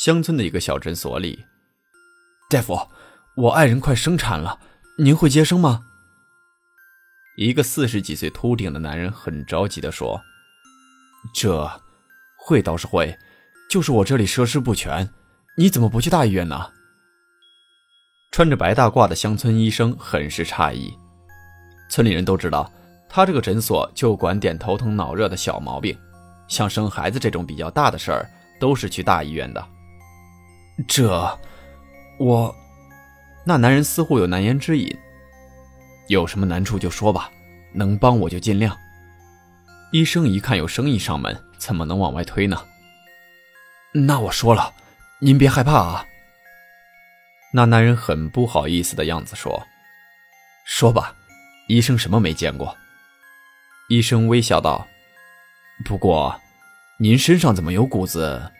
乡村的一个小诊所里，大夫，我爱人快生产了，您会接生吗？一个四十几岁秃顶的男人很着急的说：“这会倒是会，就是我这里设施不全，你怎么不去大医院呢？”穿着白大褂的乡村医生很是诧异。村里人都知道，他这个诊所就管点头疼脑热的小毛病，像生孩子这种比较大的事儿，都是去大医院的。这，我，那男人似乎有难言之隐。有什么难处就说吧，能帮我就尽量。医生一看有生意上门，怎么能往外推呢？那我说了，您别害怕啊。那男人很不好意思的样子说：“说吧，医生什么没见过？”医生微笑道：“不过，您身上怎么有股子？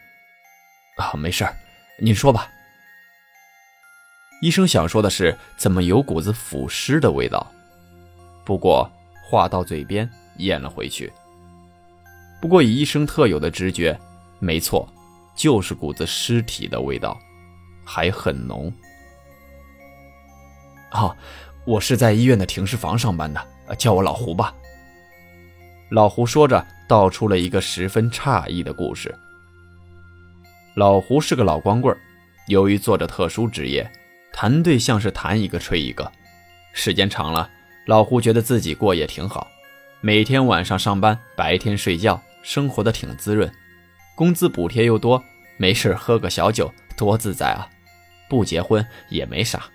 啊，没事儿。”你说吧。医生想说的是，怎么有股子腐尸的味道？不过话到嘴边咽了回去。不过以医生特有的直觉，没错，就是股子尸体的味道，还很浓。哦，我是在医院的停尸房上班的，叫我老胡吧。老胡说着，道出了一个十分诧异的故事。老胡是个老光棍由于做着特殊职业，谈对象是谈一个吹一个，时间长了，老胡觉得自己过也挺好，每天晚上上班，白天睡觉，生活的挺滋润，工资补贴又多，没事喝个小酒，多自在啊！不结婚也没啥。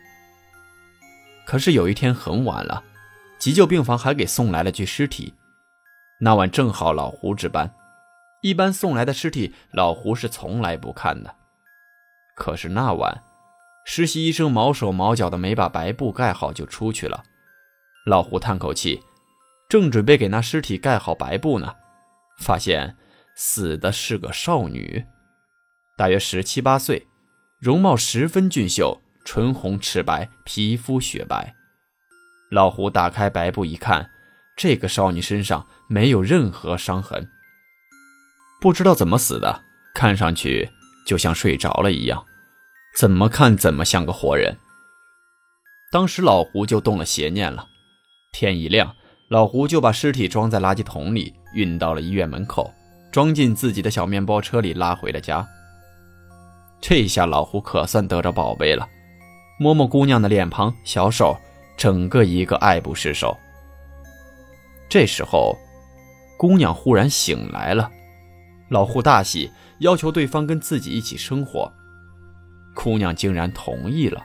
可是有一天很晚了，急救病房还给送来了具尸体，那晚正好老胡值班。一般送来的尸体，老胡是从来不看的。可是那晚，实习医生毛手毛脚的没把白布盖好就出去了。老胡叹口气，正准备给那尸体盖好白布呢，发现死的是个少女，大约十七八岁，容貌十分俊秀，唇红齿白，皮肤雪白。老胡打开白布一看，这个少女身上没有任何伤痕。不知道怎么死的，看上去就像睡着了一样，怎么看怎么像个活人。当时老胡就动了邪念了。天一亮，老胡就把尸体装在垃圾桶里，运到了医院门口，装进自己的小面包车里，拉回了家。这下老胡可算得着宝贝了，摸摸姑娘的脸庞、小手，整个一个爱不释手。这时候，姑娘忽然醒来了。老胡大喜，要求对方跟自己一起生活。姑娘竟然同意了。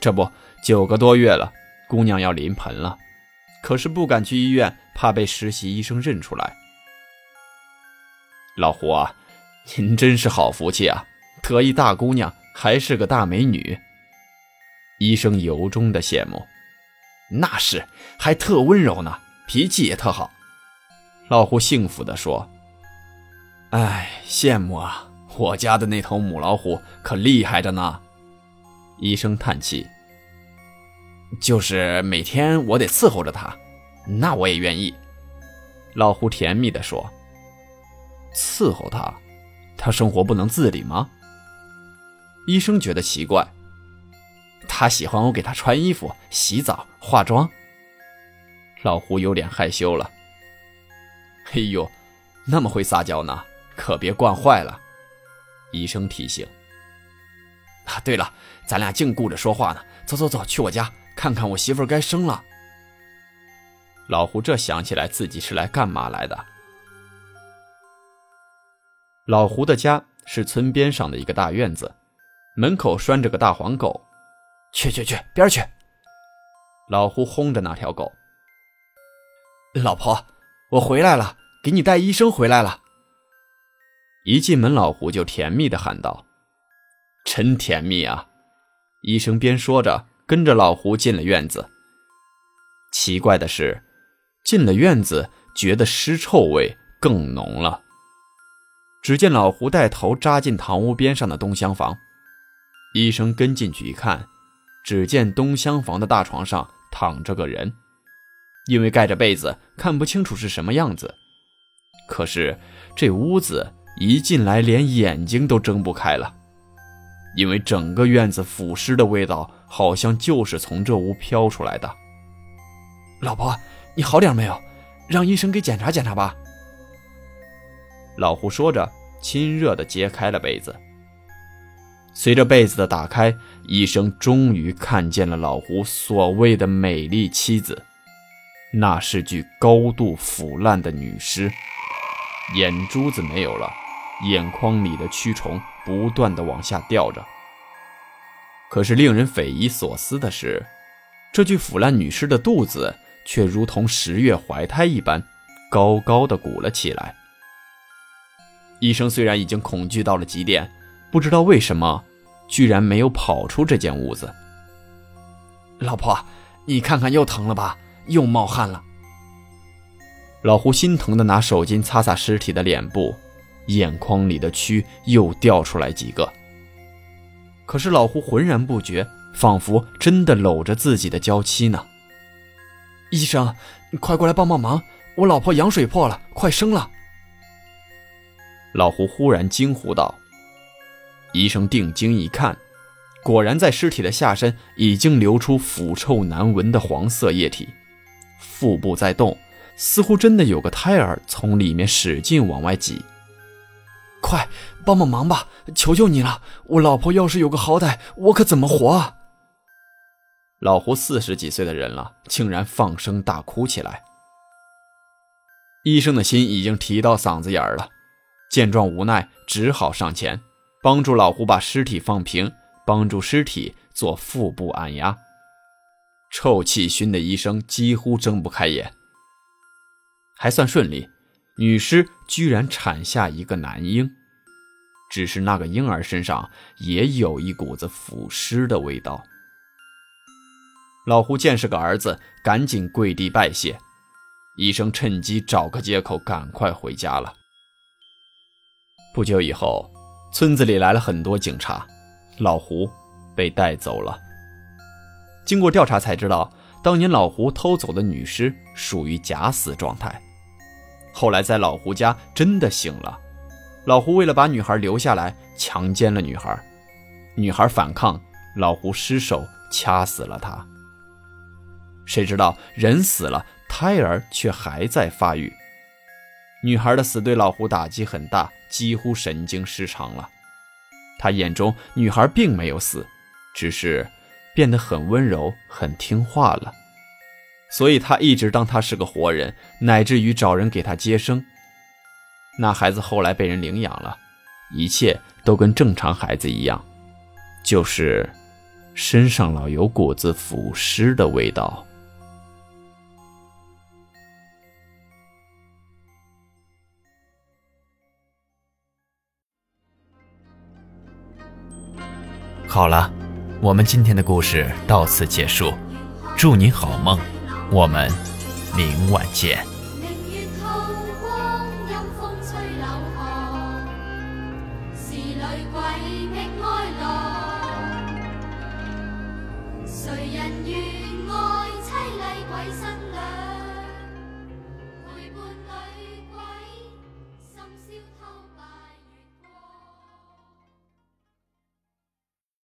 这不，九个多月了，姑娘要临盆了，可是不敢去医院，怕被实习医生认出来。老胡啊，您真是好福气啊，得一大姑娘，还是个大美女。医生由衷的羡慕。那是，还特温柔呢，脾气也特好。老胡幸福的说。哎，羡慕啊！我家的那头母老虎可厉害着呢。医生叹气。就是每天我得伺候着它，那我也愿意。老胡甜蜜地说：“伺候它，它生活不能自理吗？”医生觉得奇怪。他喜欢我给他穿衣服、洗澡、化妆。老胡有点害羞了。哎呦，那么会撒娇呢？可别惯坏了，医生提醒。啊，对了，咱俩净顾着说话呢，走走走，去我家看看我媳妇该生了。老胡这想起来自己是来干嘛来的。老胡的家是村边上的一个大院子，门口拴着个大黄狗。去去去，边去！老胡轰着那条狗。老婆，我回来了，给你带医生回来了。”一进门，老胡就甜蜜的喊道：“真甜蜜啊！”医生边说着，跟着老胡进了院子。奇怪的是，进了院子，觉得尸臭味更浓了。只见老胡带头扎进堂屋边上的东厢房，医生跟进去一看，只见东厢房的大床上躺着个人，因为盖着被子，看不清楚是什么样子。可是这屋子一进来，连眼睛都睁不开了。因为整个院子腐尸的味道，好像就是从这屋飘出来的。老婆，你好点没有？让医生给检查检查吧。老胡说着，亲热地揭开了被子。随着被子的打开，医生终于看见了老胡所谓的美丽妻子，那是具高度腐烂的女尸，眼珠子没有了，眼眶里的蛆虫。不断的往下掉着。可是令人匪夷所思的是，这具腐烂女尸的肚子却如同十月怀胎一般，高高的鼓了起来。医生虽然已经恐惧到了极点，不知道为什么，居然没有跑出这间屋子。老婆，你看看又疼了吧，又冒汗了。老胡心疼的拿手巾擦擦尸体的脸部。眼眶里的蛆又掉出来几个，可是老胡浑然不觉，仿佛真的搂着自己的娇妻呢。医生，你快过来帮帮忙，我老婆羊水破了，快生了。老胡忽然惊呼道。医生定睛一看，果然在尸体的下身已经流出腐臭难闻的黄色液体，腹部在动，似乎真的有个胎儿从里面使劲往外挤。快帮帮忙吧！求求你了！我老婆要是有个好歹，我可怎么活啊？老胡四十几岁的人了，竟然放声大哭起来。医生的心已经提到嗓子眼儿了，见状无奈，只好上前帮助老胡把尸体放平，帮助尸体做腹部按压。臭气熏的医生几乎睁不开眼。还算顺利。女尸居然产下一个男婴，只是那个婴儿身上也有一股子腐尸的味道。老胡见是个儿子，赶紧跪地拜谢。医生趁机找个借口赶快回家了。不久以后，村子里来了很多警察，老胡被带走了。经过调查才知道，当年老胡偷走的女尸属于假死状态。后来在老胡家真的醒了，老胡为了把女孩留下来，强奸了女孩，女孩反抗，老胡失手掐死了她。谁知道人死了，胎儿却还在发育。女孩的死对老胡打击很大，几乎神经失常了。他眼中女孩并没有死，只是变得很温柔、很听话了。所以他一直当他是个活人，乃至于找人给他接生。那孩子后来被人领养了，一切都跟正常孩子一样，就是身上老有股子腐尸的味道。好了，我们今天的故事到此结束，祝您好梦。我们明晚见。谁人愿爱凄厉鬼身？